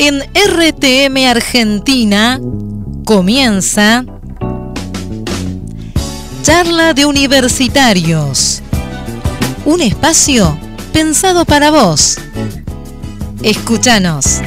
En RTM Argentina comienza Charla de Universitarios. Un espacio pensado para vos. Escúchanos.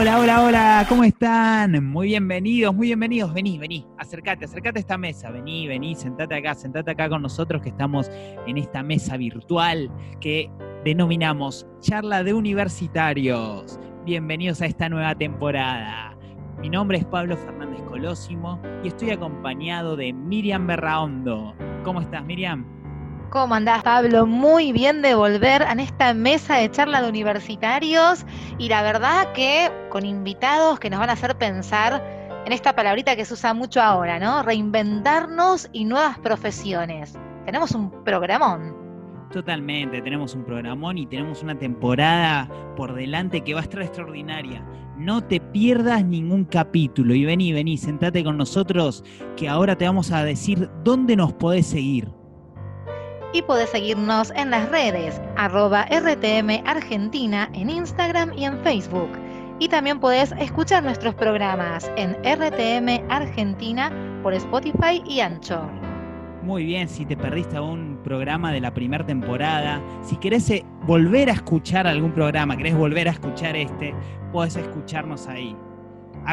Hola, hola, hola, ¿cómo están? Muy bienvenidos, muy bienvenidos. Vení, vení, acércate, acércate a esta mesa. Vení, vení, sentate acá, sentate acá con nosotros que estamos en esta mesa virtual que denominamos Charla de Universitarios. Bienvenidos a esta nueva temporada. Mi nombre es Pablo Fernández Colosimo y estoy acompañado de Miriam Berraondo. ¿Cómo estás, Miriam? ¿Cómo andás, Pablo? Muy bien de volver a esta mesa de charla de universitarios y la verdad que con invitados que nos van a hacer pensar en esta palabrita que se usa mucho ahora, ¿no? Reinventarnos y nuevas profesiones. Tenemos un programón. Totalmente, tenemos un programón y tenemos una temporada por delante que va a estar extraordinaria. No te pierdas ningún capítulo y vení, vení, sentate con nosotros que ahora te vamos a decir dónde nos podés seguir. Y podés seguirnos en las redes, arroba RTM Argentina en Instagram y en Facebook. Y también podés escuchar nuestros programas en RTM Argentina por Spotify y Anchor. Muy bien, si te perdiste un programa de la primera temporada, si querés eh, volver a escuchar algún programa, querés volver a escuchar este, podés escucharnos ahí.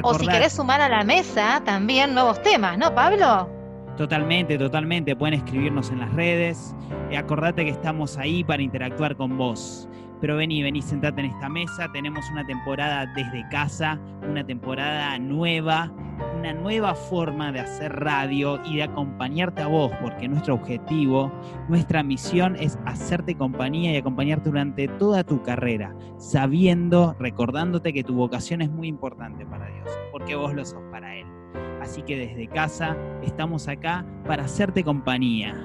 O si querés sumar a la mesa también nuevos temas, ¿no, Pablo? Totalmente, totalmente. Pueden escribirnos en las redes. Eh, acordate que estamos ahí para interactuar con vos. Pero vení, vení, sentate en esta mesa. Tenemos una temporada desde casa, una temporada nueva, una nueva forma de hacer radio y de acompañarte a vos, porque nuestro objetivo, nuestra misión es hacerte compañía y acompañarte durante toda tu carrera, sabiendo, recordándote que tu vocación es muy importante para Dios, porque vos lo sos para Él. Así que desde casa estamos acá para hacerte compañía.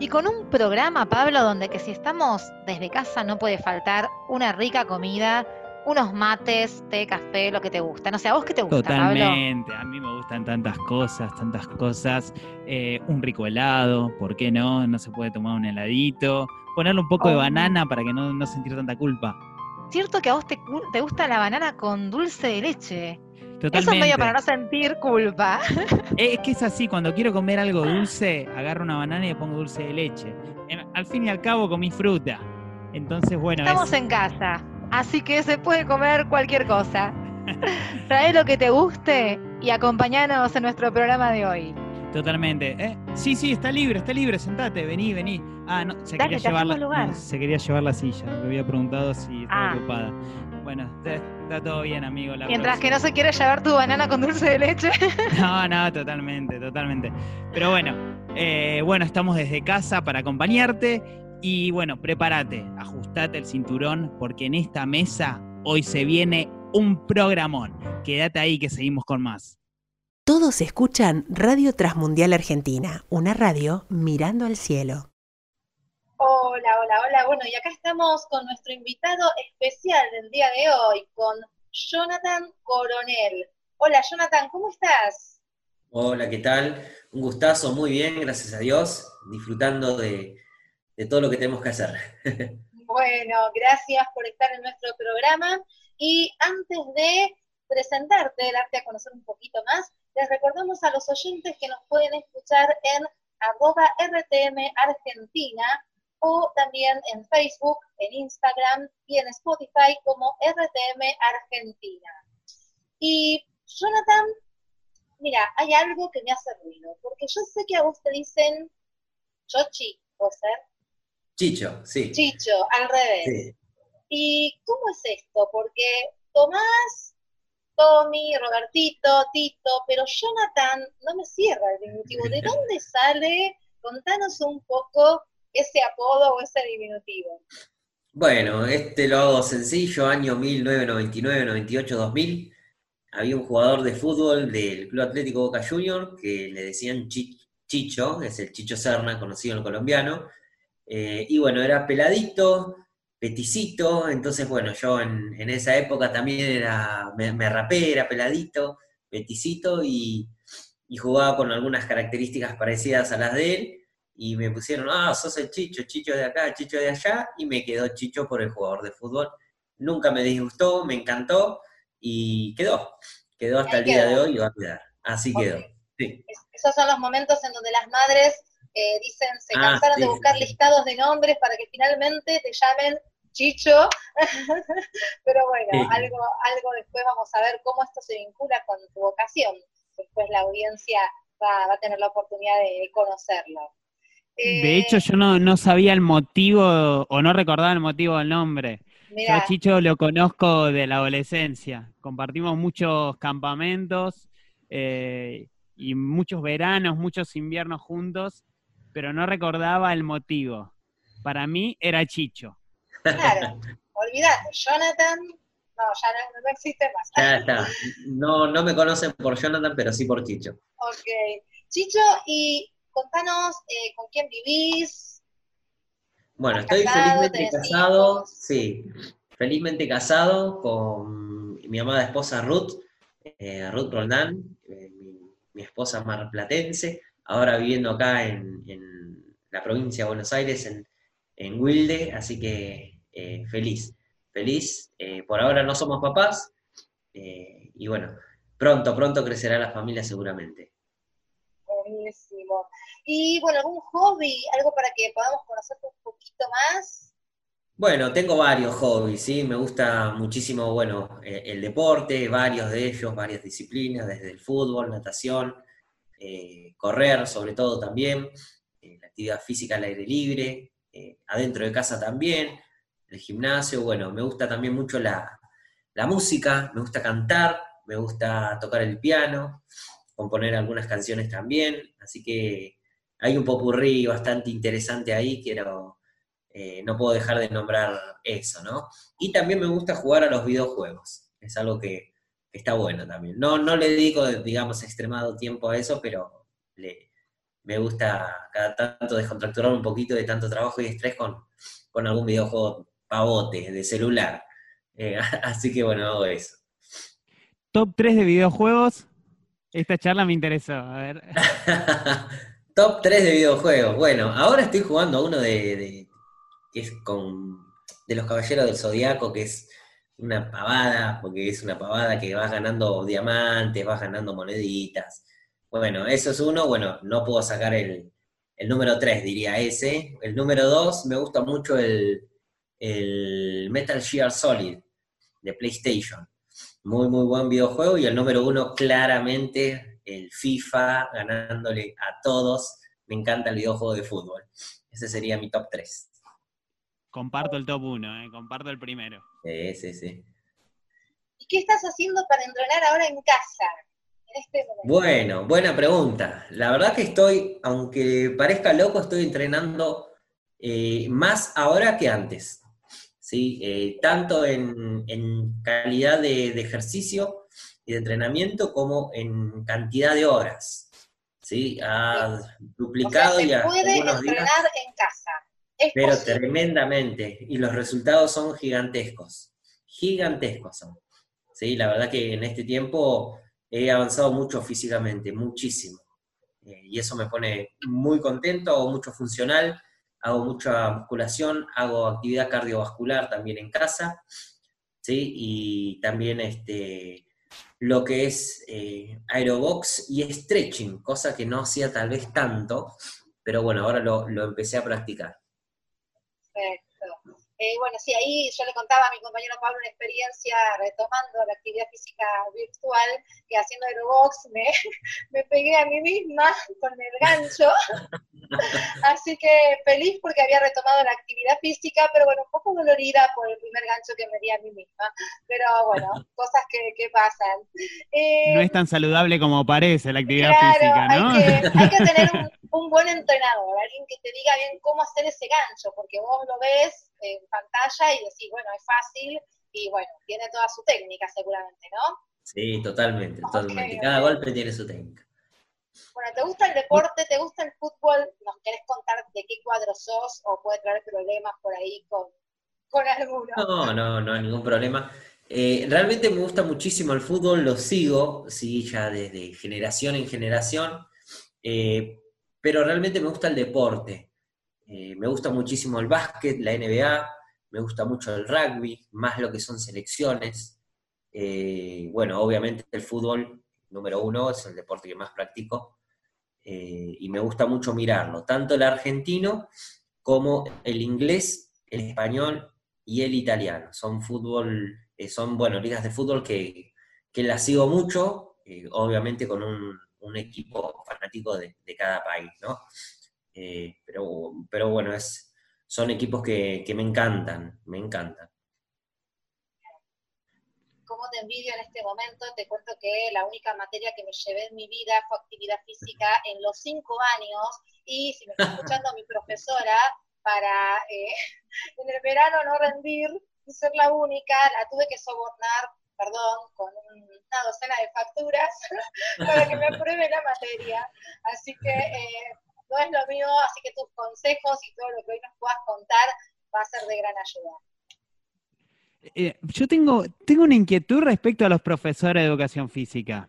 Y con un programa, Pablo, donde que si estamos desde casa no puede faltar una rica comida, unos mates, té, café, lo que te gusta. No sé, ¿a vos qué te gusta, Totalmente, a mí me gustan tantas cosas, tantas cosas. Eh, un rico helado, ¿por qué no? No se puede tomar un heladito. Ponerle un poco de oh. banana para que no, no sentir tanta culpa. Cierto que a vos te, te gusta la banana con dulce de leche. Totalmente. Eso es medio para no sentir culpa. Es que es así, cuando quiero comer algo dulce, agarro una banana y le pongo dulce de leche. Al fin y al cabo comí fruta. Entonces, bueno. Estamos en casa, así que se puede comer cualquier cosa. Trae lo que te guste y acompañanos en nuestro programa de hoy. Totalmente. ¿Eh? Sí, sí, está libre, está libre, sentate, vení, vení. Ah, no, se, quería, llevar la, se quería llevar la silla, me había preguntado si estaba ah. ocupada. Bueno, está, todo bien, amigo. Mientras que no se quiere llevar tu banana con dulce de leche. no, no, totalmente, totalmente. Pero bueno, eh, bueno, estamos desde casa para acompañarte. Y bueno, prepárate, ajustate el cinturón, porque en esta mesa hoy se viene un programón. Quédate ahí que seguimos con más. Todos escuchan Radio Transmundial Argentina, una radio mirando al cielo. Hola, hola, hola. Bueno, y acá estamos con nuestro invitado especial del día de hoy, con Jonathan Coronel. Hola, Jonathan, ¿cómo estás? Hola, ¿qué tal? Un gustazo, muy bien, gracias a Dios, disfrutando de, todo lo que tenemos que hacer. bueno, gracias por estar en nuestro programa. Y antes de presentarte, darte a conocer un poquito más, les recordamos a los oyentes que nos pueden escuchar en arroba RTM Argentina o también en Facebook, en Instagram y en Spotify como RTM Argentina. Y Jonathan, mira, hay algo que me hace ruido, porque yo sé que a vos te dicen Chochi, ¿puede ser? Chicho, sí. Chicho, al revés. ¿Y cómo es esto? Porque Tomás, Tommy, Robertito, Tito, pero Jonathan no me cierra el diminutivo. ¿De dónde sale? Contanos un poco ese apodo o ese diminutivo? Bueno, este lo hago sencillo, año 1999, 98, 2000. Había un jugador de fútbol del Club Atlético Boca Junior que le decían Chicho, es el Chicho Serna, conocido en el colombiano. Eh, y bueno, era peladito, peticito, entonces bueno, yo en, esa época también era, me, rapé, era peladito, peticito y, y, jugaba con algunas características parecidas a las de él. Y me pusieron, ah, sos el Chicho, Chicho de acá, Chicho de allá, y me quedó Chicho por el jugador de fútbol. Nunca me disgustó, me encantó y quedó. Quedó hasta el día de hoy y va a quedar. Así quedó. Esos son los momentos en donde las madres eh, dicen, se ah, cansaron de buscar listados de nombres para que finalmente te llamen Chicho. Pero bueno, algo, algo después vamos a ver cómo esto se vincula con tu vocación. Después la audiencia va, a tener la oportunidad de conocerlo. De hecho, yo no, no, sabía el motivo o no recordaba el motivo del nombre. Yo a Chicho lo conozco de la adolescencia. Compartimos muchos campamentos eh, y muchos veranos, muchos inviernos juntos, pero no recordaba el motivo. Para mí era Chicho. Claro, olvídate, Jonathan, no, ya no, existe más. Ya está. No, no me conocen por Jonathan, pero sí por Chicho. Ok. Chicho, y contanos eh, con quién vivís. Bueno, estoy felizmente casado, sí, felizmente casado con mi amada esposa Ruth, eh, Ruth Roldán, eh, mi, esposa marplatense, ahora viviendo acá en, la provincia de Buenos Aires, en, en Wilde, así que feliz, feliz. Por ahora no somos papás y bueno, pronto, pronto crecerá la familia seguramente. Buenísimo. Y bueno, algún hobby, algo para que podamos conocerte un poquito más. Bueno, tengo varios hobbies, ¿sí? Me gusta muchísimo, bueno, el deporte, varios de ellos, varias disciplinas, desde el fútbol, natación, correr sobre todo también, la actividad física al aire libre, adentro de casa también, el gimnasio, bueno, me gusta también mucho la, música, me gusta cantar, me gusta tocar el piano, componer algunas canciones también, así que hay un popurrí bastante interesante ahí, quiero, eh, no puedo dejar de nombrar eso, ¿no? Y también me gusta jugar a los videojuegos, es algo que, está bueno también. No, no le dedico, digamos, extremado tiempo a eso, pero me gusta cada tanto descontracturar un poquito de tanto trabajo y estrés con, con algún videojuego pavote de celular. Eh, así que bueno, hago eso. Top 3 de videojuegos. Esta charla me interesó, a ver. Top 3 de videojuegos. Bueno, ahora estoy jugando a uno de, que es con de los Caballeros del Zodiaco, que es una pavada, porque es una pavada que vas ganando diamantes, vas ganando moneditas. Bueno, eso es uno, bueno, no puedo sacar el, el número 3, diría ese. El número 2, me gusta mucho el, el Metal Gear Solid de PlayStation. Muy, muy buen videojuego. Y el número uno, claramente, el FIFA, ganándole a todos. Me encanta el videojuego de fútbol. Ese sería mi top 3. Comparto el top 1, eh, comparto el primero. Sí, sí, sí. ¿Y qué estás haciendo para entrenar ahora en casa? este bueno, buena pregunta. La verdad que estoy, aunque parezca loco, estoy entrenando eh, más ahora que antes. ¿sí? Eh, tanto en, calidad de, ejercicio y de entrenamiento como en cantidad de horas. ¿sí? Ha duplicado y a puede entrenar en casa. pero tremendamente. Y los resultados son gigantescos. Gigantescos son. ¿sí? La verdad que en este tiempo he avanzado mucho físicamente, muchísimo. Eh, y eso me pone muy contento, o mucho funcional hago mucha musculación, hago actividad cardiovascular también en casa, ¿sí? Y también este, lo que es eh, aerobox y stretching, cosa que no hacía tal vez tanto, pero bueno, ahora lo, lo empecé a practicar. Eh, bueno, sí, ahí yo le contaba a mi compañero Pablo una experiencia retomando la actividad física virtual, que haciendo aerobox me, me pegué a mí misma con el gancho. Así que feliz porque había retomado la actividad física, pero bueno, un poco dolorida por el primer gancho que me di a mí misma. Pero bueno, cosas que, que pasan. Eh, no es tan saludable como parece la actividad física, ¿no? Hay que, hay que tener un, un buen entrenador, alguien que te diga bien cómo hacer ese gancho, porque vos lo ves en pantalla y decís, bueno, es fácil y bueno, tiene toda su técnica seguramente, ¿no? Sí, totalmente, totalmente. Cada golpe tiene su técnica. Bueno, ¿te gusta el deporte? ¿Te gusta el fútbol? ¿Nos querés contar de qué cuadro sos o puede traer problemas por ahí con, con alguno? No, no, no hay ningún problema. Eh, realmente me gusta muchísimo el fútbol, lo sigo, sí, ya desde generación en generación. Eh, pero realmente me gusta el deporte. Eh, me gusta muchísimo el básquet, la NBA, me gusta mucho el rugby, más lo que son selecciones. Bueno, obviamente el fútbol, número uno, es el deporte que más practico. Eh, y me gusta mucho mirarlo, tanto el argentino como el inglés, el español y el italiano. Son fútbol, son, bueno, ligas de fútbol que, que las sigo mucho, obviamente con un, equipo fanático de, cada país, ¿no? Eh, pero, pero bueno, es, son equipos que, me encantan, me encantan. Como te envidio en este momento, te cuento que la única materia que me llevé en mi vida fue actividad física en los cinco años y si me está escuchando mi profesora, para eh, en el verano no rendir y ser la única, la tuve que sobornar perdón, con una docena de facturas para que me apruebe la materia. Así que eh, no es lo mío, así que tus consejos y todo lo que hoy nos puedas contar va a ser de gran ayuda. Eh, yo tengo, tengo una inquietud respecto a los profesores de educación física.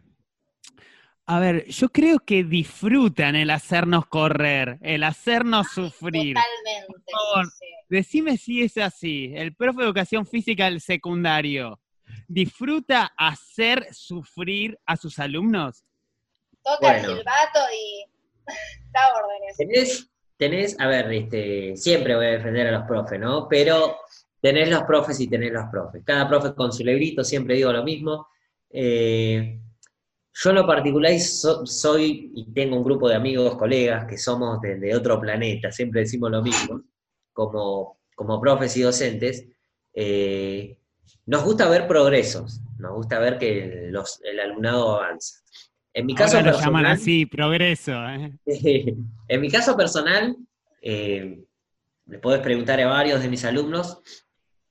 A ver, yo creo que disfrutan el hacernos correr, el hacernos sufrir. Totalmente. Decime si es así. El profe de educación física del secundario, disfruta hacer sufrir a sus alumnos? Toca el silbato y da órdenes. Tenés, tenés, a ver, este, siempre voy a defender a los profes, ¿no? Pero tenés los profes y tenés los profes. Cada profe con su librito, siempre digo lo mismo. Eh, yo en lo particular soy y tengo un grupo de amigos, colegas, que somos de, otro planeta, siempre decimos lo mismo, como, como profes y docentes. Eh, nos gusta ver progresos, nos gusta ver que el alumnado avanza. En mi caso personal, llaman así, progreso. ¿eh? en mi caso personal, eh, le podés preguntar a varios de mis alumnos,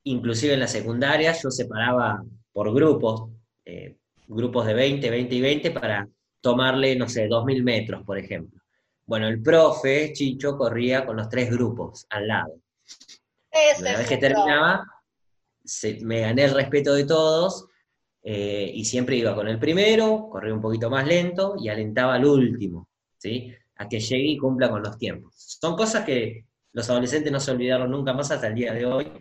inclusive en la secundaria, yo separaba por grupos, eh, grupos de 20, 20 y 20, para tomarle, no sé, 2.000 metros, por ejemplo. Bueno, el profe, Chicho, corría con los tres grupos al lado. Una vez que terminaba, me gané el respeto de todos eh, y siempre iba con el primero, corría un poquito más lento y alentaba al último, ¿sí? A que llegue y cumpla con los tiempos. Son cosas que los adolescentes no se olvidaron nunca más hasta el día de hoy.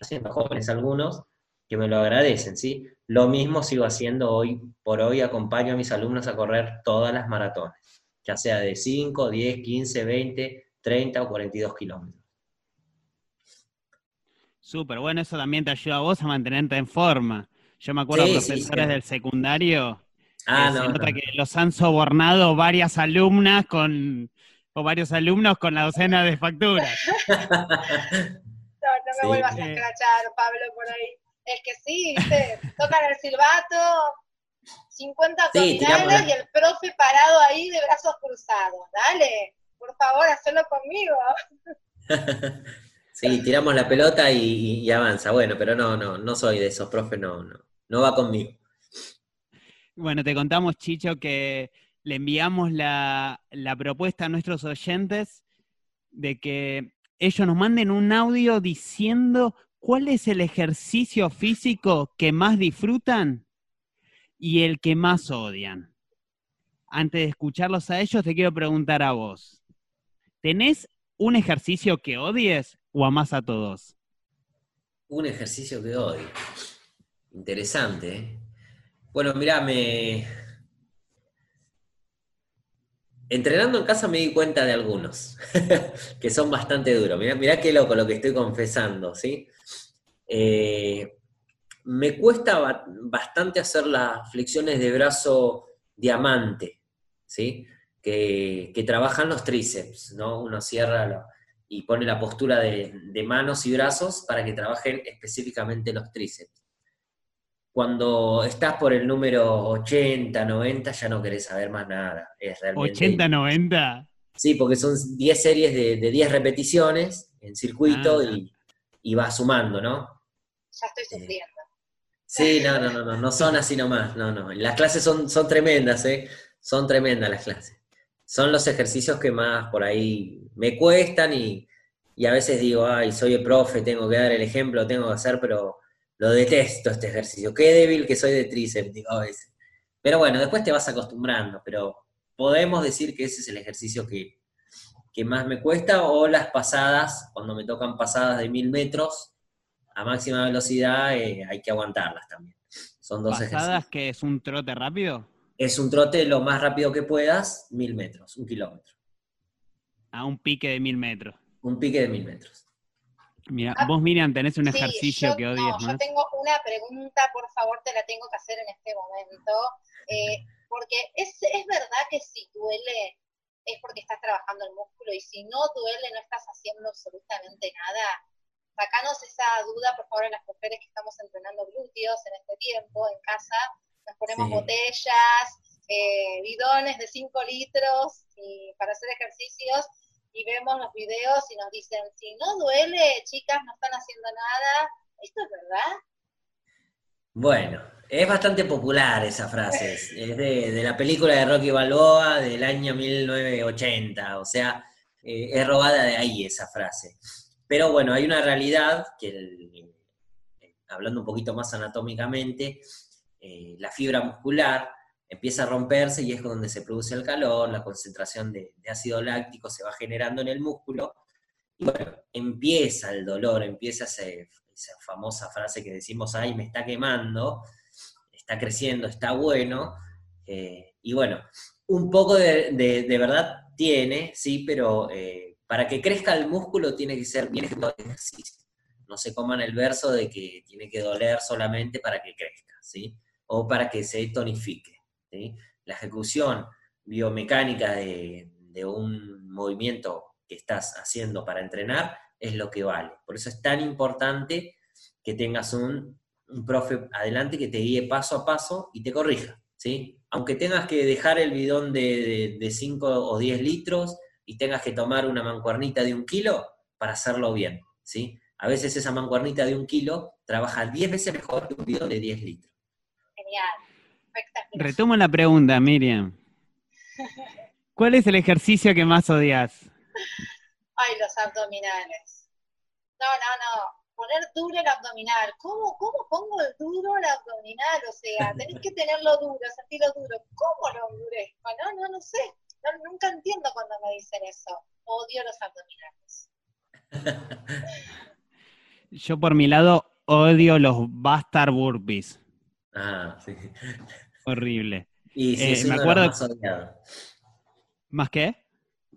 Yo siento jóvenes algunos que me lo agradecen, ¿sí? Lo mismo sigo haciendo hoy por hoy, acompaño a mis alumnos a correr todas las maratones, ya sea de 5, 10, 15, 20, 30 o 42 kilómetros. Súper, bueno, eso también te ayuda a vos a mantenerte en forma. Yo me acuerdo de profesores del secundario, ah, no, que los han sobornado varias alumnas con, o varios alumnos con la docena de facturas. no, me vuelvas a escrachar, Pablo, por ahí. Es que sí, ¿viste? tocan el silbato, 50 abdominales y el profe parado ahí de brazos cruzados. Dale, por favor, hacelo conmigo. Sí, tiramos la pelota y, avanza. Bueno, pero no, no, no soy de esos, profe, no, no, no va conmigo. Bueno, te contamos, Chicho, que le enviamos la, la propuesta a nuestros oyentes de que ellos nos manden un audio diciendo cuál es el ejercicio físico que más disfrutan y el que más odian. Antes de escucharlos a ellos, te quiero preguntar a vos. ¿Tenés un ejercicio que odies o amas a todos? Un ejercicio que odio. Interesante. ¿eh? Bueno, mira, me... Entrenando en casa me di cuenta de algunos, que son bastante duros. Mirá, qué loco lo que estoy confesando, ¿sí? Eh, me cuesta bastante hacer las flexiones de brazo diamante, ¿sí? Que, trabajan los tríceps, ¿no? Uno cierra y pone la postura de, manos y brazos para que trabajen específicamente los tríceps. Cuando estás por el número 80, 90, ya no querés saber más nada. Es realmente, 80, 90. Sí, porque son 10 series de, 10 repeticiones en circuito ah. y, y va sumando, ¿no? Ya estoy sufriendo. Sí, no, no, no, no, no son así nomás, no, no. Las clases son, son tremendas, ¿eh? Son tremendas las clases son los ejercicios que más por ahí me cuestan y, a veces digo, ay, soy el profe, tengo que dar el ejemplo, tengo que hacer, pero lo detesto este ejercicio. Qué débil que soy de tríceps, digo a veces. Pero bueno, después te vas acostumbrando, pero podemos decir que ese es el ejercicio que, que más me cuesta, o las pasadas, cuando me tocan pasadas de mil metros a máxima velocidad, eh, hay que aguantarlas también. Son dos ¿Pasadas que es un trote rápido? Es un trote lo más rápido que puedas, mil metros, un kilómetro. A un pique de mil metros. Un pique de mil metros. Mira, ah, vos Miriam tenés un sí, ejercicio que odias, no, Yo tengo una pregunta, por favor, te la tengo que hacer en este momento. Eh, porque es, es verdad que si duele es porque estás trabajando el músculo y si no duele no estás haciendo absolutamente nada. Sacanos esa duda, por favor, en las mujeres que estamos entrenando glúteos en este tiempo, en casa, nos ponemos botellas, eh, bidones de 5 litros y para hacer ejercicios y vemos los videos y nos dicen, si no duele, chicas, no están haciendo nada. ¿Esto es verdad? Bueno, es bastante popular esa frase. Es de, la película de Rocky Balboa del año 1980. O sea, eh, es robada de ahí esa frase. Pero bueno, hay una realidad que, hablando un poquito más anatómicamente, eh, la fibra muscular empieza a romperse y es donde se produce el calor, la concentración de, ácido láctico se va generando en el músculo, y bueno, empieza el dolor, empieza esa famosa frase que decimos, ay, me está quemando, está creciendo, está bueno, eh, y bueno, un poco de, verdad tiene, sí, pero eh, para que crezca el músculo tiene que ser bien ejecutado el ejercicio. No se coman el verso de que tiene que doler solamente para que crezca, ¿sí? O para que se tonifique. La ejecución biomecánica de, un movimiento que estás haciendo para entrenar es lo que vale. Por eso es tan importante que tengas un, profe adelante que te guíe paso a paso y te corrija, ¿sí? Aunque tengas que dejar el bidón de, 5 o 10 litros y tengas que tomar una mancuernita de un kilo para hacerlo bien, ¿sí? A veces esa mancuernita de un kilo trabaja 10 veces mejor que un bidón de 10 litros. Genial. Retomo la pregunta, Miriam. ¿Cuál es el ejercicio que más odias? Ay, los abdominales. No, no, no. Poner duro el abdominal. ¿Cómo, cómo pongo el duro el abdominal? O sea, tenés que tenerlo duro, sentirlo duro. ¿Cómo lo endurezco? No, no, no sé. nunca entiendo cuando me dicen eso. Odio los abdominales. Yo por mi lado odio los bastard burpees. Ah, sí. Horrible. Y sí, es eh, uno de los más odiados. ¿Más qué?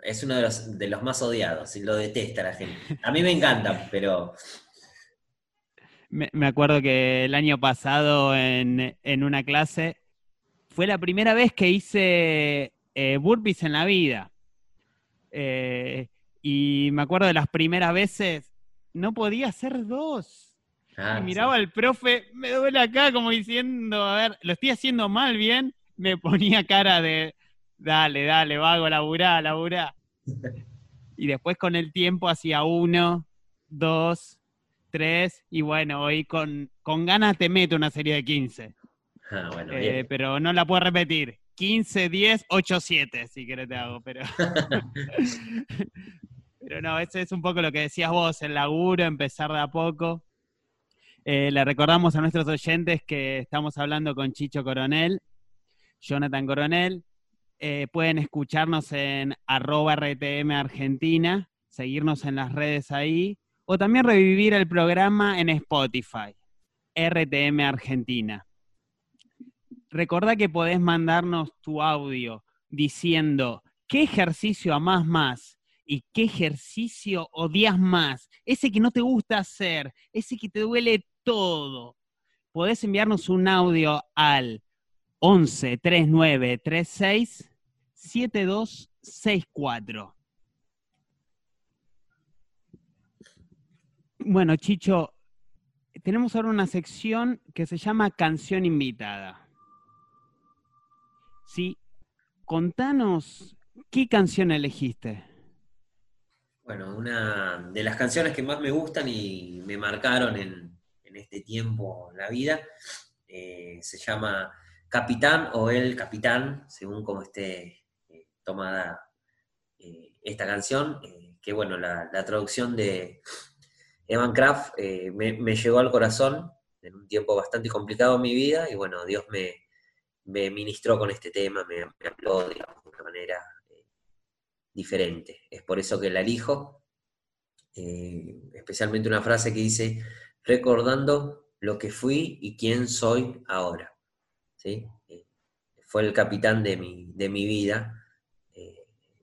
Es uno de los, de los más odiados y lo detesta la gente. A mí me encanta, pero... Me, acuerdo que el año pasado en, una clase fue la primera vez que hice eh, burpees en la vida. Eh, y me acuerdo de las primeras veces, no podía hacer dos. Ah, y miraba al profe, me duele acá como diciendo, a ver, lo estoy haciendo mal, bien. Me ponía cara de, dale, dale, vago, laburá, laburá. y después con el tiempo hacía uno, dos, tres, y bueno, hoy con, con ganas te meto una serie de 15. Ah, eh, pero no la puedo repetir. 15, 10, 8, 7, si querés te hago, pero... pero no, ese es un poco lo que decías vos, el laburo, empezar de a poco. Eh, le recordamos a nuestros oyentes que estamos hablando con Chicho Coronel, Jonathan Coronel. Eh, pueden escucharnos en arroba RTM Argentina, seguirnos en las redes ahí, o también revivir el programa en Spotify, RTM Argentina. Recordá que podés mandarnos tu audio diciendo qué ejercicio amás más y qué ejercicio odias más, ese que no te gusta hacer, ese que te duele todo. Podés enviarnos un audio al 11 39 36 7264. Bueno, Chicho, tenemos ahora una sección que se llama Canción Invitada. Sí, contanos qué canción elegiste. Bueno, una de las canciones que más me gustan y me marcaron en, en este tiempo en la vida. Eh, se llama Capitán o El Capitán, según como esté eh, tomada eh, esta canción, que bueno, la, traducción de Evan Kraft me, llegó al corazón en un tiempo bastante complicado en mi vida y bueno, Dios me, ministró con este tema, me, habló, de una manera diferente. Es por eso que la elijo, especialmente una frase que dice, recordando lo que fui y quién soy ahora. ¿Sí? Eh, fue el capitán de mi, de mi vida,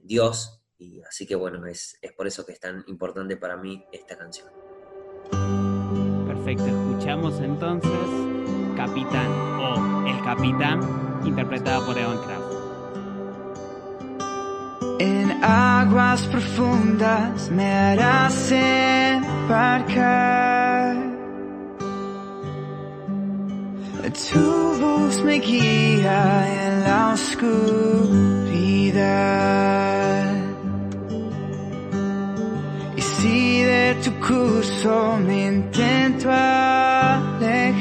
Dios, y así que bueno, es, es por eso que es tan importante para mí esta canción. Perfecto, escuchamos entonces Capitán o El Capitán, interpretada por Evan Kraft. En aguas profundas me harás embarcar. Y si de tu curso me intento alejar,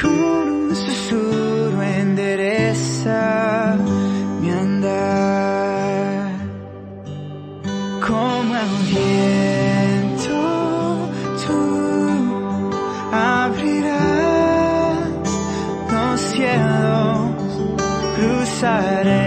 con un susurro endereza side.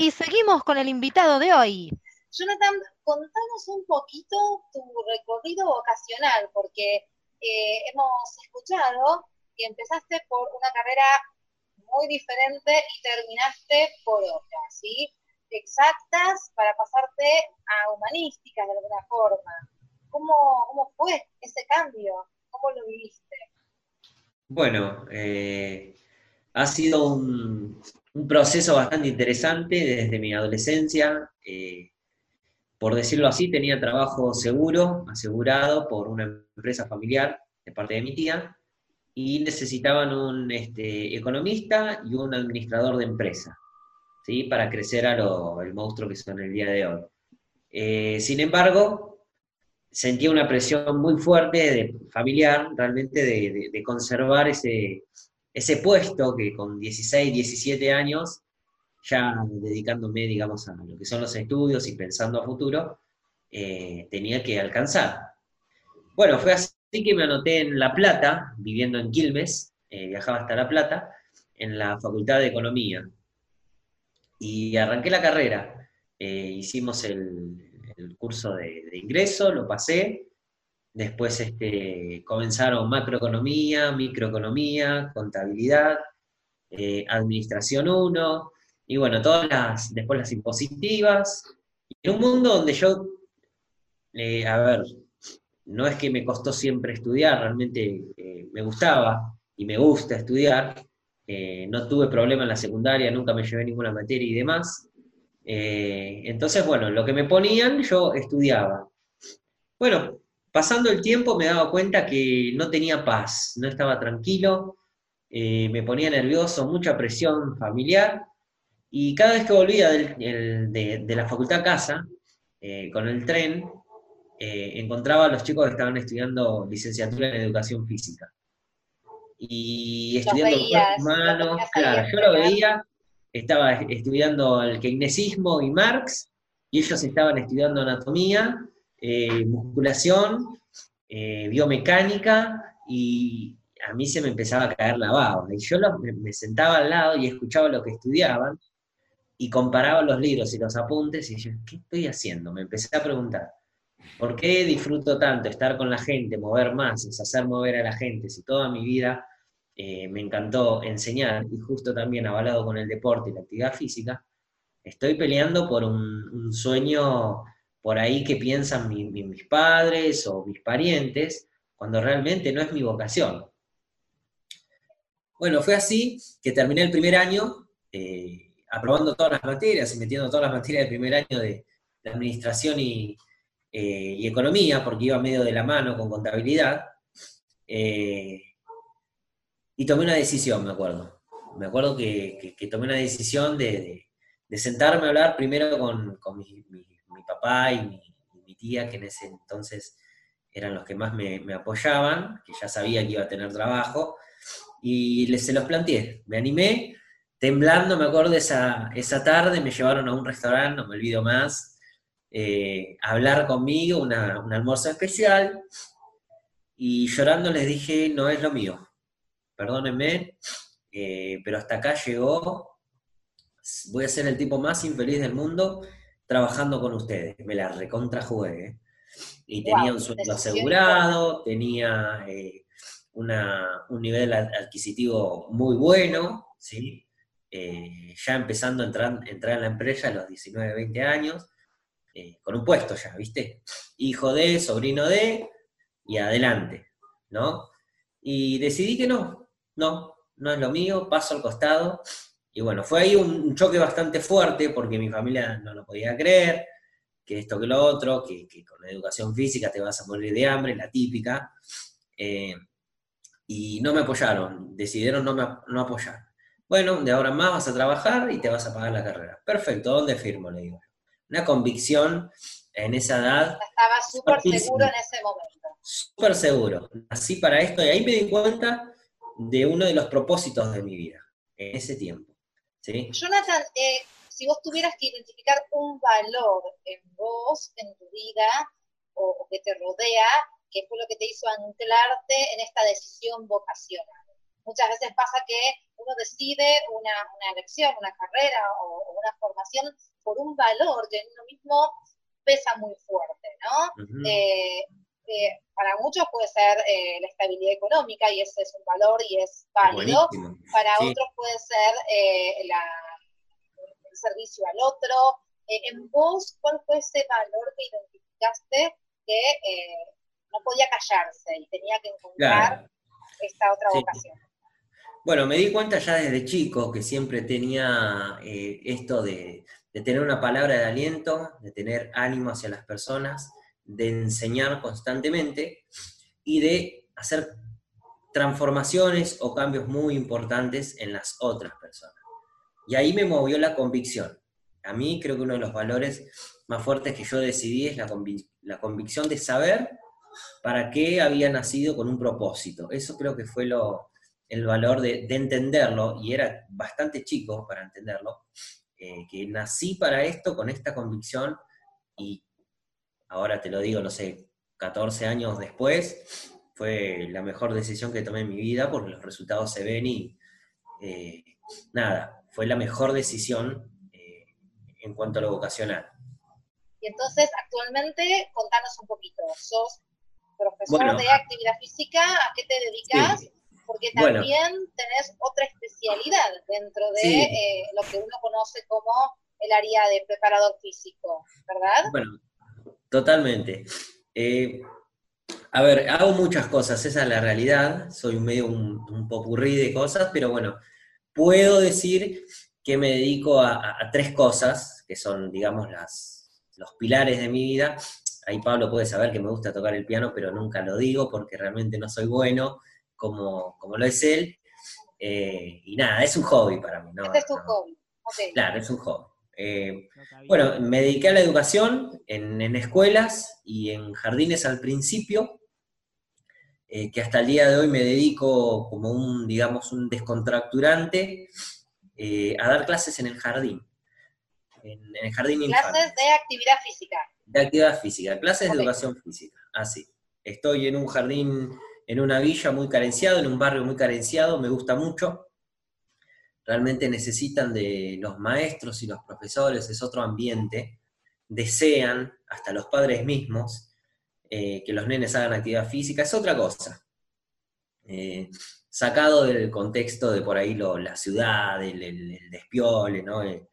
Y seguimos con el invitado de hoy. Jonathan, contanos un poquito tu recorrido vocacional, porque eh, hemos escuchado que empezaste por una carrera muy diferente y terminaste por otra, ¿sí? Exactas para pasarte a humanísticas de alguna forma. ¿Cómo, cómo fue ese cambio? ¿Cómo lo viviste? Bueno, eh, ha sido un, un proceso bastante interesante desde mi adolescencia. eh, por decirlo así, tenía trabajo seguro, asegurado por una empresa familiar de parte de mi tía, y necesitaban un este, economista y un administrador de empresa, ¿sí? para crecer a lo, el monstruo que son el día de hoy. Eh, sin embargo, sentía una presión muy fuerte de, familiar, realmente, de, conservar ese, ese puesto que con 16, 17 años, ya dedicándome, digamos, a lo que son los estudios y pensando a futuro, eh, tenía que alcanzar. Bueno, fue así que me anoté en La Plata, viviendo en Quilmes, eh, viajaba hasta La Plata, en la Facultad de Economía. Y arranqué la carrera. Eh, hicimos el, curso de ingreso, lo pasé. Después este, comenzaron macroeconomía, microeconomía, contabilidad, eh, administración 1, y bueno, todas las, después las impositivas. En un mundo donde yo, eh, a ver, no es que me costó siempre estudiar, realmente eh, me gustaba y me gusta estudiar. no tuve problema en la secundaria, nunca me llevé ninguna materia y demás. Entonces, bueno, lo que me ponían, yo estudiaba. Bueno, pasando el tiempo me daba cuenta que no tenía paz, no estaba tranquilo, eh, me ponía nervioso, mucha presión familiar, y cada vez que volvía del- el- de, de la facultad a casa, eh, con el tren, eh, encontraba a los chicos que estaban estudiando licenciatura en educación física. Y estudiando veías, humanos, claro, yo lo veía, estaba estudiando el keynesiismo y Marx, y ellos estaban estudiando anatomía, eh, musculación, eh, biomecánica, y a mí se me empezaba a caer la baba. Y yo me, sentaba al lado y escuchaba lo que estudiaban, y comparaba los libros y los apuntes, y yo, ¿qué estoy haciendo? Me empecé a preguntar. ¿Por qué disfruto tanto estar con la gente, mover masas, hacer mover a la gente, si toda mi vida eh, me encantó enseñar y justo también avalado con el deporte y la actividad física, estoy peleando por un sueño por ahí que piensan mi- mi- mis padres o mis parientes, cuando realmente no es mi vocación. Bueno, fue así que terminé el primer año eh, aprobando todas las materias y metiendo todas las materias del primer año de, administración y, eh, y economía, porque iba medio de la mano con contabilidad. eh, y tomé una decisión, me acuerdo. Me acuerdo que, que- tomé una decisión de, de- sentarme a hablar primero con, con mi, mi- mi papá y mi, tía, que en ese entonces eran los que más me, me apoyaban, que ya sabía que iba a tener trabajo, y les, se los planteé. Me animé, temblando, me acuerdo esa, esa tarde, me llevaron a un restaurante, no me olvido más, eh, a hablar conmigo, una- un almuerzo especial, y llorando les dije, no es lo mío, perdónenme, eh, pero hasta acá llegó, voy a ser el tipo más infeliz del mundo trabajando con ustedes, me la recontra jugué, ¿eh? Y tenía un sueldo asegurado, tenía eh, una- un nivel ad- adquisitivo muy bueno, ¿sí? Eh, ya empezando a entrar, entrar en la empresa a los 19, 20 años, con un puesto ya, ¿viste? Hijo de, sobrino de, y adelante, ¿no? Y decidí que no, no, no es lo mío, paso al costado. Y bueno, fue ahí un, choque bastante fuerte porque mi familia no lo podía creer, que esto que lo otro, que, que con la educación física te vas a morir de hambre, la típica. Eh, y no me apoyaron, decidieron no, me, no apoyar. Bueno, de ahora en más vas a trabajar y te vas a pagar la carrera. Perfecto, ¿dónde firmo? Le digo. Una convicción en esa edad Estaba súper seguro en ese momento. súper seguro. Así para esto, y ahí me di cuenta de uno de los propósitos de mi vida, en ese tiempo. ¿Sí? Jonathan, eh, si vos tuvieras que identificar un valor en vos, en tu vida, o, o que te rodea, que fue lo que te hizo anclarte en esta decisión vocacional. Muchas veces pasa que uno decide una, una elección, una carrera o, o una formación por un valor que en uno mismo pesa muy fuerte, ¿no? Eh, eh, para muchos puede ser eh, la estabilidad económica y ese es un valor y es válido. Buenísimo. Para Sí. otros puede ser eh, la- el servicio al otro. Eh, en vos, ¿cuál fue ese valor que identificaste que no podía callarse y tenía que encontrar Claro. esta otra Sí. vocación? Bueno, me di cuenta ya desde chico que siempre tenía esto de, de tener una palabra de aliento, de tener ánimo hacia las personas, de enseñar constantemente y de hacer transformaciones o cambios muy importantes en las otras personas. Y ahí me movió la convicción. A mí creo que uno de los valores más fuertes que yo decidí es la, la convicción de saber para qué había nacido con un propósito. Eso creo que fue lo, el valor de, de entenderlo, y era bastante chico para entenderlo, eh, que nací para esto con esta convicción y ahora te lo digo, no sé, 14 años después, fue la mejor decisión que tomé en mi vida porque los resultados se ven y eh, nada, fue la mejor decisión eh, en cuanto a lo vocacional. Y entonces, actualmente, contanos un poquito, sos profesor de actividad física, ¿a qué te dedicas? Porque también tenés otra especialidad dentro de eh, lo que uno conoce como el área de preparador físico, ¿verdad? Bueno, totalmente. Eh, a ver, hago muchas cosas, esa es la realidad, soy medio un, un popurrí de cosas, pero bueno, puedo decir que me dedico a, tres cosas, que son, digamos, las, los pilares de mi vida. Ahí Pablo puede saber que me gusta tocar el piano, pero nunca lo digo porque realmente no soy bueno como, como lo es él. Eh, y nada, es un hobby para mí. ¿no? Este es tu hobby. Claro, es un hobby. Eh, bueno, me dediqué a la educación en, escuelas y en jardines al principio, eh, que hasta el día de hoy me dedico como un, digamos, un descontracturante eh, a dar clases en el jardín. En, el jardín Clases de actividad física. De actividad física, clases de educación física, así. Estoy en un jardín, en una villa muy carenciado, en un barrio muy carenciado, me gusta mucho realmente necesitan de los maestros y los profesores, es otro ambiente, desean, hasta los padres mismos, eh, que los nenes hagan actividad física, es otra cosa. Eh, sacado del contexto de por ahí la ciudad, el, despiole, ¿no? el,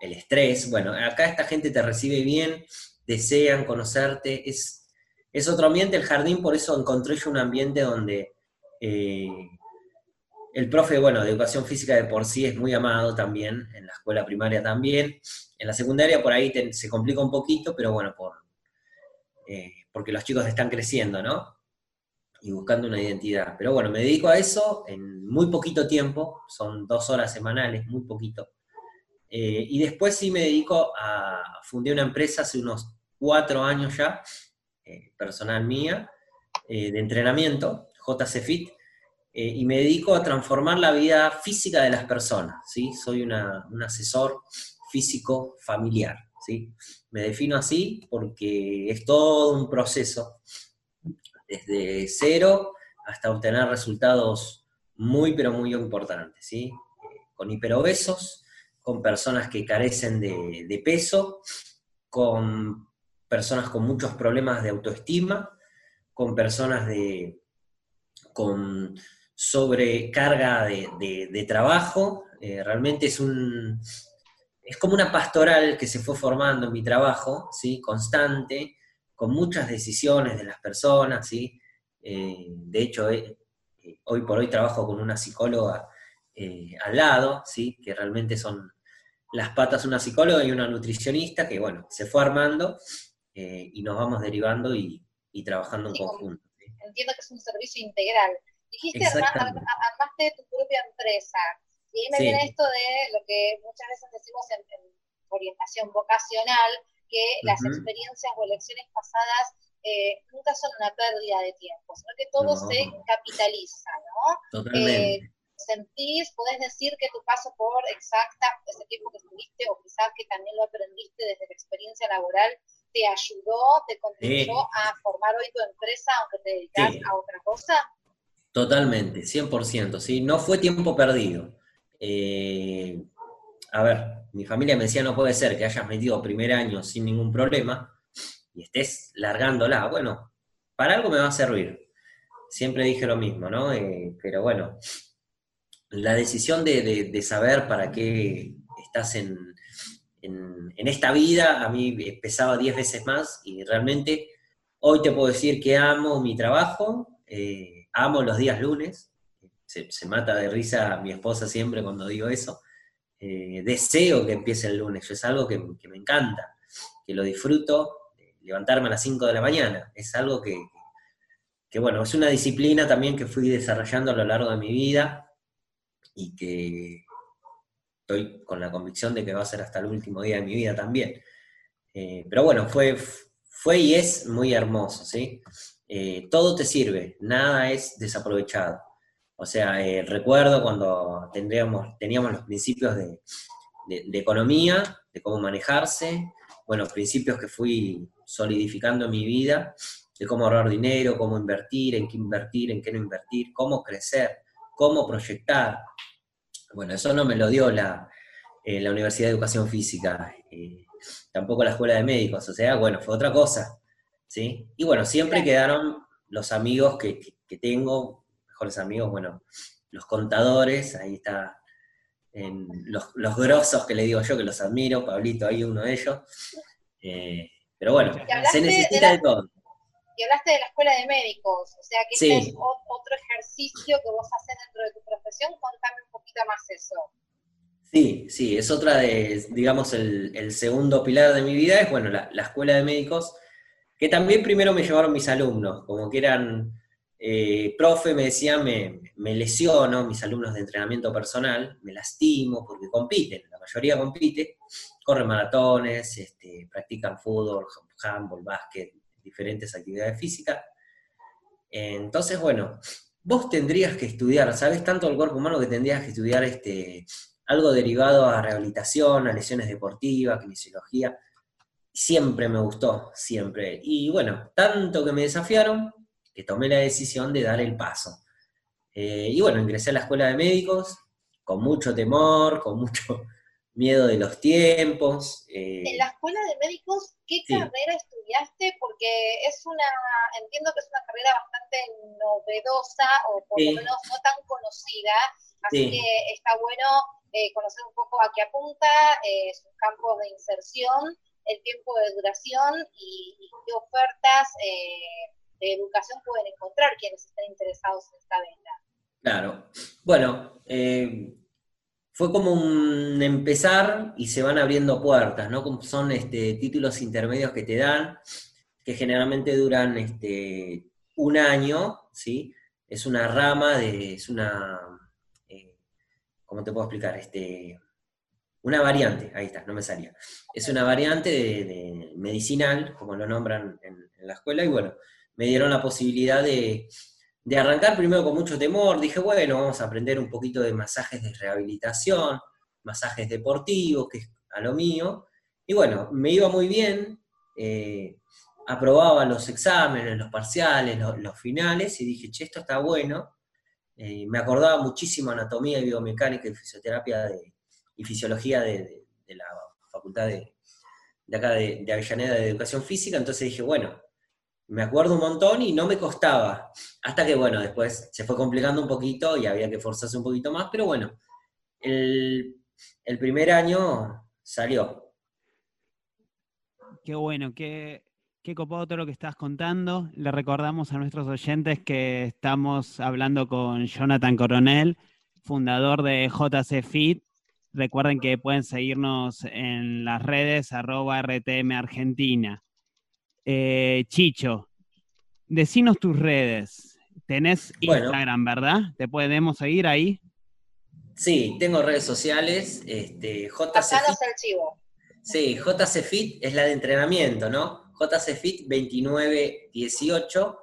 estrés, bueno, acá esta gente te recibe bien, desean conocerte, es, es otro ambiente, el jardín por eso encontré yo un ambiente donde eh, el profe, bueno, de educación física de por sí es muy amado también, en la escuela primaria también. En la secundaria por ahí se complica un poquito, pero bueno, por, eh, porque los chicos están creciendo, ¿no? Y buscando una identidad. Pero bueno, me dedico a eso en muy poquito tiempo, son dos horas semanales, muy poquito. Eh, y después sí me dedico a, fundé una empresa hace unos cuatro años ya, eh, personal mía, de entrenamiento, JC Fit, eh, y me dedico a transformar la vida física de las personas, ¿sí? Soy un asesor físico familiar, ¿sí? Me defino así porque es todo un proceso, desde cero hasta obtener resultados muy, pero muy importantes, ¿sí? Con hiperobesos, con personas que carecen de, de peso, con personas con muchos problemas de autoestima, con personas de, con sobrecarga de, de, trabajo, eh, realmente es un... Es como una pastoral que se fue formando en mi trabajo, ¿sí? constante, con muchas decisiones de las personas, ¿sí? Eh, de hecho, eh, hoy por hoy trabajo con una psicóloga al lado, ¿sí? que realmente son las patas una psicóloga y una nutricionista, que bueno, se fue armando y nos vamos derivando y, trabajando en conjunto. Entiendo que es un servicio integral. Dijiste, armaste tu propia empresa. Y ahí me viene esto de lo que muchas veces decimos en, orientación vocacional, que las experiencias o elecciones pasadas eh, nunca son una pérdida de tiempo, sino que todo se capitaliza, ¿no? Totalmente. Eh, sentís, podés decir que tu paso por exacta, ese tiempo que estuviste, o quizás que también lo aprendiste desde la experiencia laboral, te ayudó, te contribuyó a formar hoy tu empresa, aunque te dedicas a otra cosa? Totalmente, 100%, ¿sí? No fue tiempo perdido. Eh, a ver, mi familia me decía, no puede ser que hayas metido primer año sin ningún problema y estés largándola. Bueno, para algo me va a servir. Siempre dije lo mismo, ¿no? Eh, pero bueno, la decisión de, saber para qué estás en, en, esta vida a mí pesaba 10 veces más y realmente hoy te puedo decir que amo mi trabajo. Eh, amo los días lunes, se, mata de risa mi esposa siempre cuando digo eso. Eh, deseo que empiece el lunes, es algo que, me encanta, que lo disfruto, levantarme a las 5 de la mañana, es algo que, que, bueno, es una disciplina también que fui desarrollando a lo largo de mi vida y que estoy con la convicción de que va a ser hasta el último día de mi vida también. Eh, pero bueno, fue, fue y es muy hermoso, ¿sí? Eh, todo te sirve, nada es desaprovechado. O sea, eh, recuerdo cuando tendríamos, teníamos los principios de, economía, de cómo manejarse, bueno, principios que fui solidificando en mi vida, de cómo ahorrar dinero, cómo invertir, en qué invertir, en qué no invertir, cómo crecer, cómo proyectar. Bueno, eso no me lo dio la, eh, la Universidad de Educación Física. tampoco la escuela de médicos, o sea, bueno, fue otra cosa, ¿sí? Y bueno, siempre quedaron los amigos que, que tengo, mejores amigos, bueno, los contadores, ahí está en los, los grosos que le digo yo, que los admiro, Pablito ahí uno de ellos. Eh, pero bueno, se necesita de, todo. Y hablaste de la escuela de médicos, o sea que este es otro ejercicio que vos haces dentro de tu profesión, contame un poquito más eso. Sí, sí, es otra de, digamos, el, segundo pilar de mi vida, es bueno, la, la, escuela de médicos, que también primero me llevaron mis alumnos, como que eran eh, profe me decía, me, me, lesiono, mis alumnos de entrenamiento personal, me lastimo porque compiten, la mayoría compite, corren maratones, este, practican fútbol, handball, básquet, diferentes actividades físicas. Entonces, bueno, vos tendrías que estudiar, sabes tanto del cuerpo humano que tendrías que estudiar este, algo derivado a rehabilitación, a lesiones deportivas, kinesiología. Siempre me gustó, siempre. Y bueno, tanto que me desafiaron, que tomé la decisión de dar el paso. Eh, y bueno, ingresé a la escuela de médicos con mucho temor, con mucho miedo de los tiempos. Eh. En la escuela de médicos, ¿qué carrera estudiaste? Porque es una, entiendo que es una carrera bastante novedosa o por lo menos no tan conocida, así que está bueno eh, conocer un poco a qué apunta, sus campos de inserción, el tiempo de duración y, qué ofertas de educación pueden encontrar quienes estén interesados en esta venta. Claro. Bueno, eh, fue como un empezar y se van abriendo puertas, ¿no? Son este, títulos intermedios que te dan, que generalmente duran este, un año, ¿sí? Es una rama de, es una, eh, ¿cómo te puedo explicar? Este, una variante, ahí está, no me salía. Es una variante de, medicinal, como lo nombran en, la escuela, y bueno, me dieron la posibilidad de, arrancar primero con mucho temor. Dije, bueno, vamos a aprender un poquito de masajes de rehabilitación, masajes deportivos, que es a lo mío. Y bueno, me iba muy bien, eh, aprobaba los exámenes, los parciales, los, finales, y dije, che, esto está bueno. Eh, me acordaba muchísimo anatomía y biomecánica y fisioterapia y fisiología de, la facultad de, acá de, Avellaneda de Educación Física, entonces dije, bueno, me acuerdo un montón y no me costaba. Hasta que, bueno, después se fue complicando un poquito y había que forzarse un poquito más, pero bueno, el, primer año salió. Qué bueno, qué, qué copado todo lo que estás contando. Le recordamos a nuestros oyentes que estamos hablando con Jonathan Coronel, fundador de JC Fit. Recuerden que pueden seguirnos en las redes arroba RTM Argentina. Eh, Chicho, decinos tus redes. Tenés Instagram, ¿verdad? ¿Te podemos seguir ahí? Sí, tengo redes sociales. Este, JC Sí, JCFit es la de entrenamiento, ¿no? JCFit 2918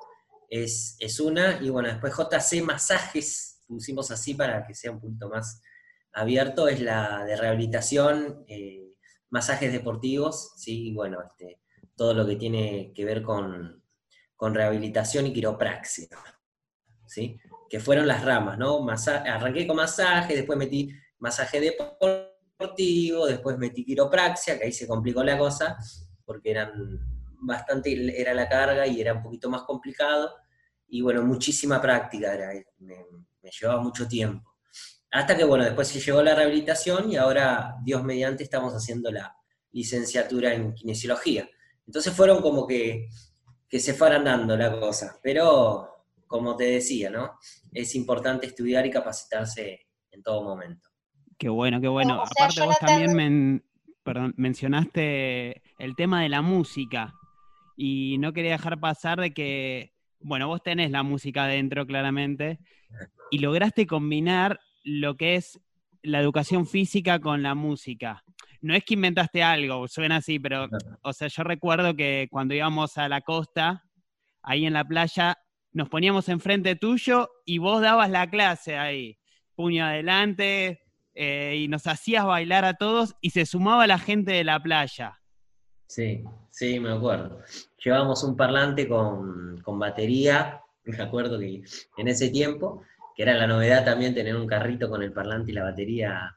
es, es una. Y bueno, después JC Masajes, pusimos así para que sea un punto más abierto, es la de rehabilitación, eh, masajes deportivos, sí, y bueno, este, todo lo que tiene que ver con, rehabilitación y quiropraxia, ¿sí? que fueron las ramas, ¿no? arranqué con masaje, después metí masaje deportivo, después metí quiropraxia, que ahí se complicó la cosa, porque eran bastante, era la carga y era un poquito más complicado, y bueno, muchísima práctica, me llevaba mucho tiempo. Hasta que, bueno, después se llegó la rehabilitación y ahora, Dios mediante, estamos haciendo la licenciatura en kinesiología. Entonces fueron como que, se fueran dando la cosa. Pero, como te decía, ¿no? Es importante estudiar y capacitarse en todo momento. Qué bueno, qué bueno. Aparte vos también mencionaste el tema de la música. Y no quería dejar pasar de que, bueno, vos tenés la música adentro claramente, y lograste combinar lo que es la educación física con la música no es que inventaste algo, suena así, pero, o sea, yo recuerdo que cuando íbamos a la costa, ahí en la playa, nos poníamos enfrente tuyo y vos dabas la clase ahí, puño adelante, eh, y nos hacías bailar a todos y se sumaba la gente de la playa. Sí, sí, me acuerdo. Llevábamos un parlante con, con batería, me acuerdo que en ese tiempo, que era la novedad también tener un carrito con el parlante y la batería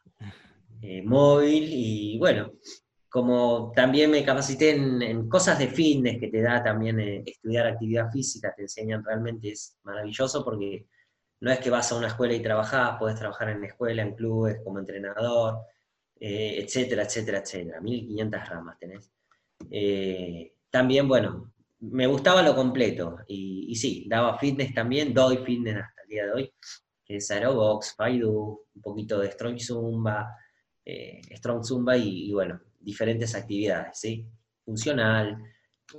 eh, móvil y bueno, como también me capacité en, cosas de fitness que te da también eh, estudiar actividad física, te enseñan realmente, es maravilloso porque no es que vas a una escuela y trabajás, puedes trabajar en la escuela, en clubes, como entrenador, eh, etcétera, etcétera, etcétera. 1500 ramas tenés. Eh, también, bueno, me gustaba lo completo y, sí, daba fitness también, doy fitness día de hoy, que es Aerobox, Paidu, un poquito de Strong Zumba, Strong Zumba y bueno, diferentes actividades, ¿sí? Funcional,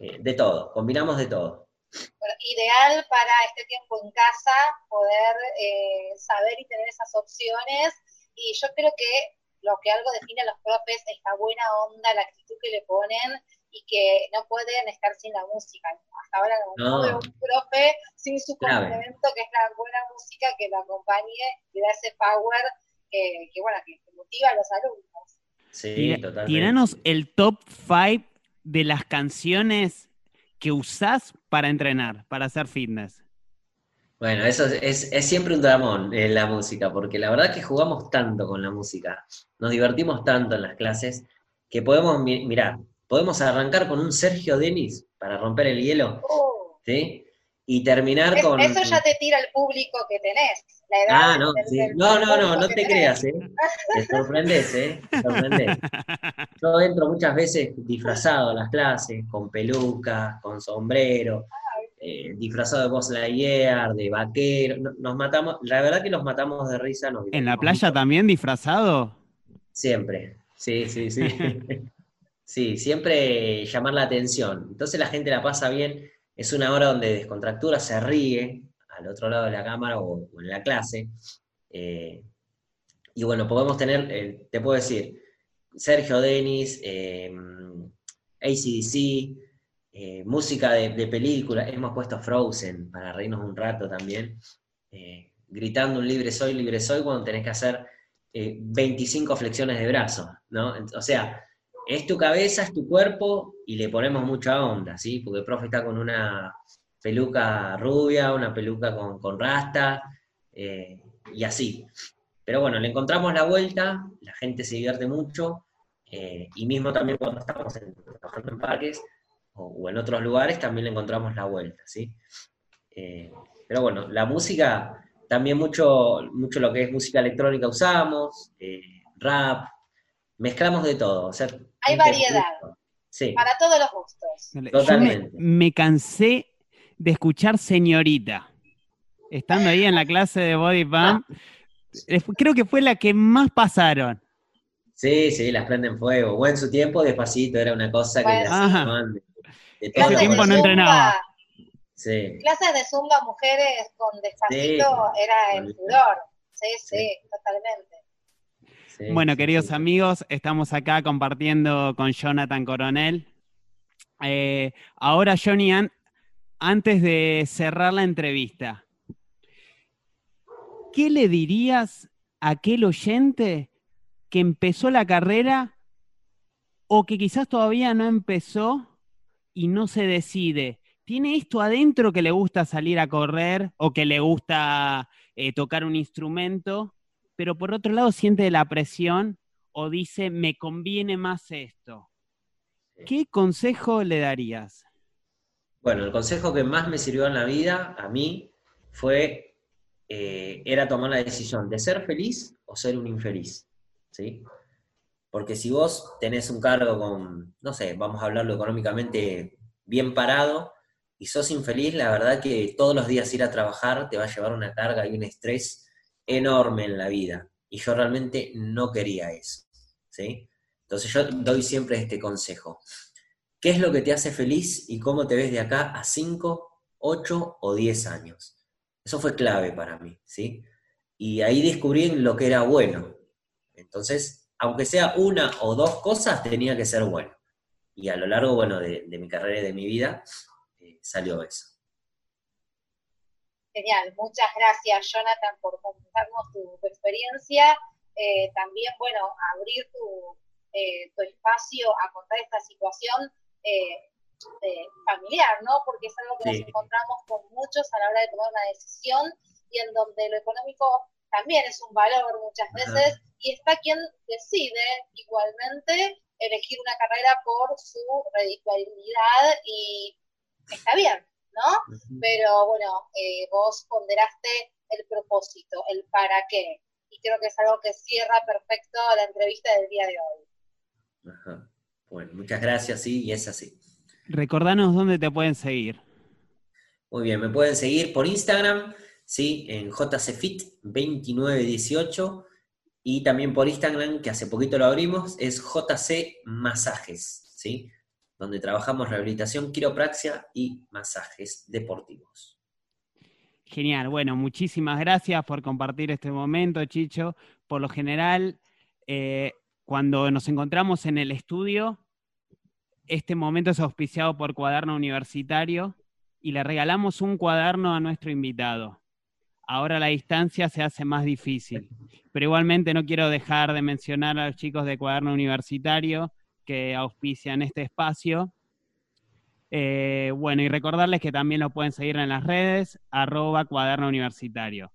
eh, de todo, combinamos de todo. ideal para este tiempo en casa poder eh, saber y tener esas opciones y yo creo que lo que algo define a los profes es la buena onda, la actitud que le ponen y que no pueden estar sin la música. Hasta ahora no, veo un profe sin su complemento, que es la buena música que lo acompañe y da ese power que, que bueno, que motiva a los alumnos. Sí, Tiranos el top 5 de las canciones que usás para entrenar, para hacer fitness. Bueno, eso es, siempre un dramón en la música, porque la verdad que jugamos tanto con la música, nos divertimos tanto en las clases, que podemos, mirar, podemos arrancar con un Sergio Denis para romper el hielo, oh. ¿sí? y terminar con... Eso ya te tira el público que tenés. La edad ah, no, no, no, no, no te creas, ¿eh? Te sorprendes, ¿eh? Te sorprendes. Yo entro muchas veces disfrazado a las clases, con peluca, con sombrero, eh, disfrazado de Buzz Lightyear, de vaquero. Nos matamos, la verdad que nos matamos de risa. ¿En la playa también disfrazado? Siempre, sí, sí, sí. sí, siempre llamar la atención. Entonces la gente la pasa bien es una hora donde descontractura, se ríe al otro lado de la cámara o, en la clase. Eh, y bueno, podemos tener, eh, te puedo decir, Sergio Denis, eh, ACDC, música de, película, hemos puesto Frozen para reírnos un rato también, gritando un libre soy, libre soy, cuando tenés que hacer 25 flexiones de brazo, ¿no? O sea, es tu cabeza, es tu cuerpo y le ponemos mucha onda, ¿sí? Porque el profe está con una peluca rubia, una peluca con, rasta eh, y así. Pero bueno, le encontramos la vuelta, la gente se divierte mucho eh, y mismo también cuando estamos trabajando en parques o, en otros lugares también le encontramos la vuelta, ¿sí? Eh, pero bueno, la música, también mucho, mucho lo que es música electrónica usamos, rap, mezclamos de todo. O sea, Hay variedad. Sí. Para todos los gustos. Totalmente. me, cansé de escuchar señorita. Estando ahí en la clase de Body Pump, creo que fue la que más pasaron. Sí, sí, las prenden fuego. O en su tiempo, despacito, era una cosa que de, Ese tiempo no entrenaba. Sí. Clases de zumba mujeres con despacito era el furor. sí, sí, totalmente bueno, queridos amigos, estamos acá compartiendo con Jonathan Coronel. Eh, ahora, Johnny, antes de cerrar la entrevista, ¿qué le dirías a aquel oyente que empezó la carrera o que quizás todavía no empezó y no se decide? ¿Tiene esto adentro que le gusta salir a correr o que le gusta eh, tocar un instrumento? Pero por otro lado siente la presión o dice, me conviene más esto. ¿Qué consejo le darías? Bueno, el consejo que más me sirvió en la vida, a mí, fue, eh, era tomar la decisión de ser feliz o ser un infeliz. ¿sí? Porque si vos tenés un cargo con, no sé, vamos a hablarlo económicamente bien parado, y sos infeliz, la verdad que todos los días ir a trabajar te va a llevar una carga y un estrés enorme en la vida. Y yo realmente no quería eso. ¿sí? Entonces yo doy siempre este consejo. ¿Qué es lo que te hace feliz y cómo te ves de acá a 5, 8 o 10 años? Eso fue clave para mí, ¿sí? Y ahí descubrí lo que era bueno. Entonces, aunque sea una o dos cosas, tenía que ser bueno. Y a lo largo, bueno, de, mi carrera y de mi vida, eh, salió eso. Genial, muchas gracias Jonathan por contarnos tu, experiencia. Eh, también, bueno, abrir eh, tu, espacio a contar esta situación eh, familiar, ¿no? Porque es algo que nos encontramos con muchos a la hora de tomar una decisión y en donde lo económico también es un valor muchas veces y está quien decide igualmente elegir una carrera por su redituabilidad y está bien, ¿no? Pero bueno, eh, vos ponderaste el propósito, el para qué. Y creo que es algo que cierra perfecto la entrevista del día de hoy. Ajá. Bueno, muchas gracias, sí, y es así. Recordanos dónde te pueden seguir. Muy bien, me pueden seguir por Instagram, sí, en jcfit2918 y también por Instagram, que hace poquito lo abrimos, es JC Masajes, ¿sí? Donde trabajamos rehabilitación, quiropraxia y masajes deportivos. Genial, bueno, muchísimas gracias por compartir este momento, Chicho. Por lo general, eh, cuando nos encontramos en el estudio, este momento es auspiciado por Cuaderno Universitario y le regalamos un cuaderno a nuestro invitado. Ahora la distancia se hace más difícil, pero igualmente no quiero dejar de mencionar a los chicos de Cuaderno Universitario que auspician este espacio. Eh, bueno, y recordarles que también lo pueden seguir en las redes, arroba cuaderno universitario.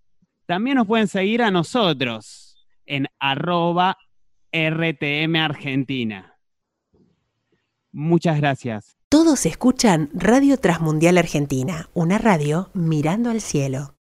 También nos pueden seguir a nosotros en arroba RTM Argentina. Muchas gracias. Todos escuchan Radio Transmundial Argentina, una radio mirando al cielo.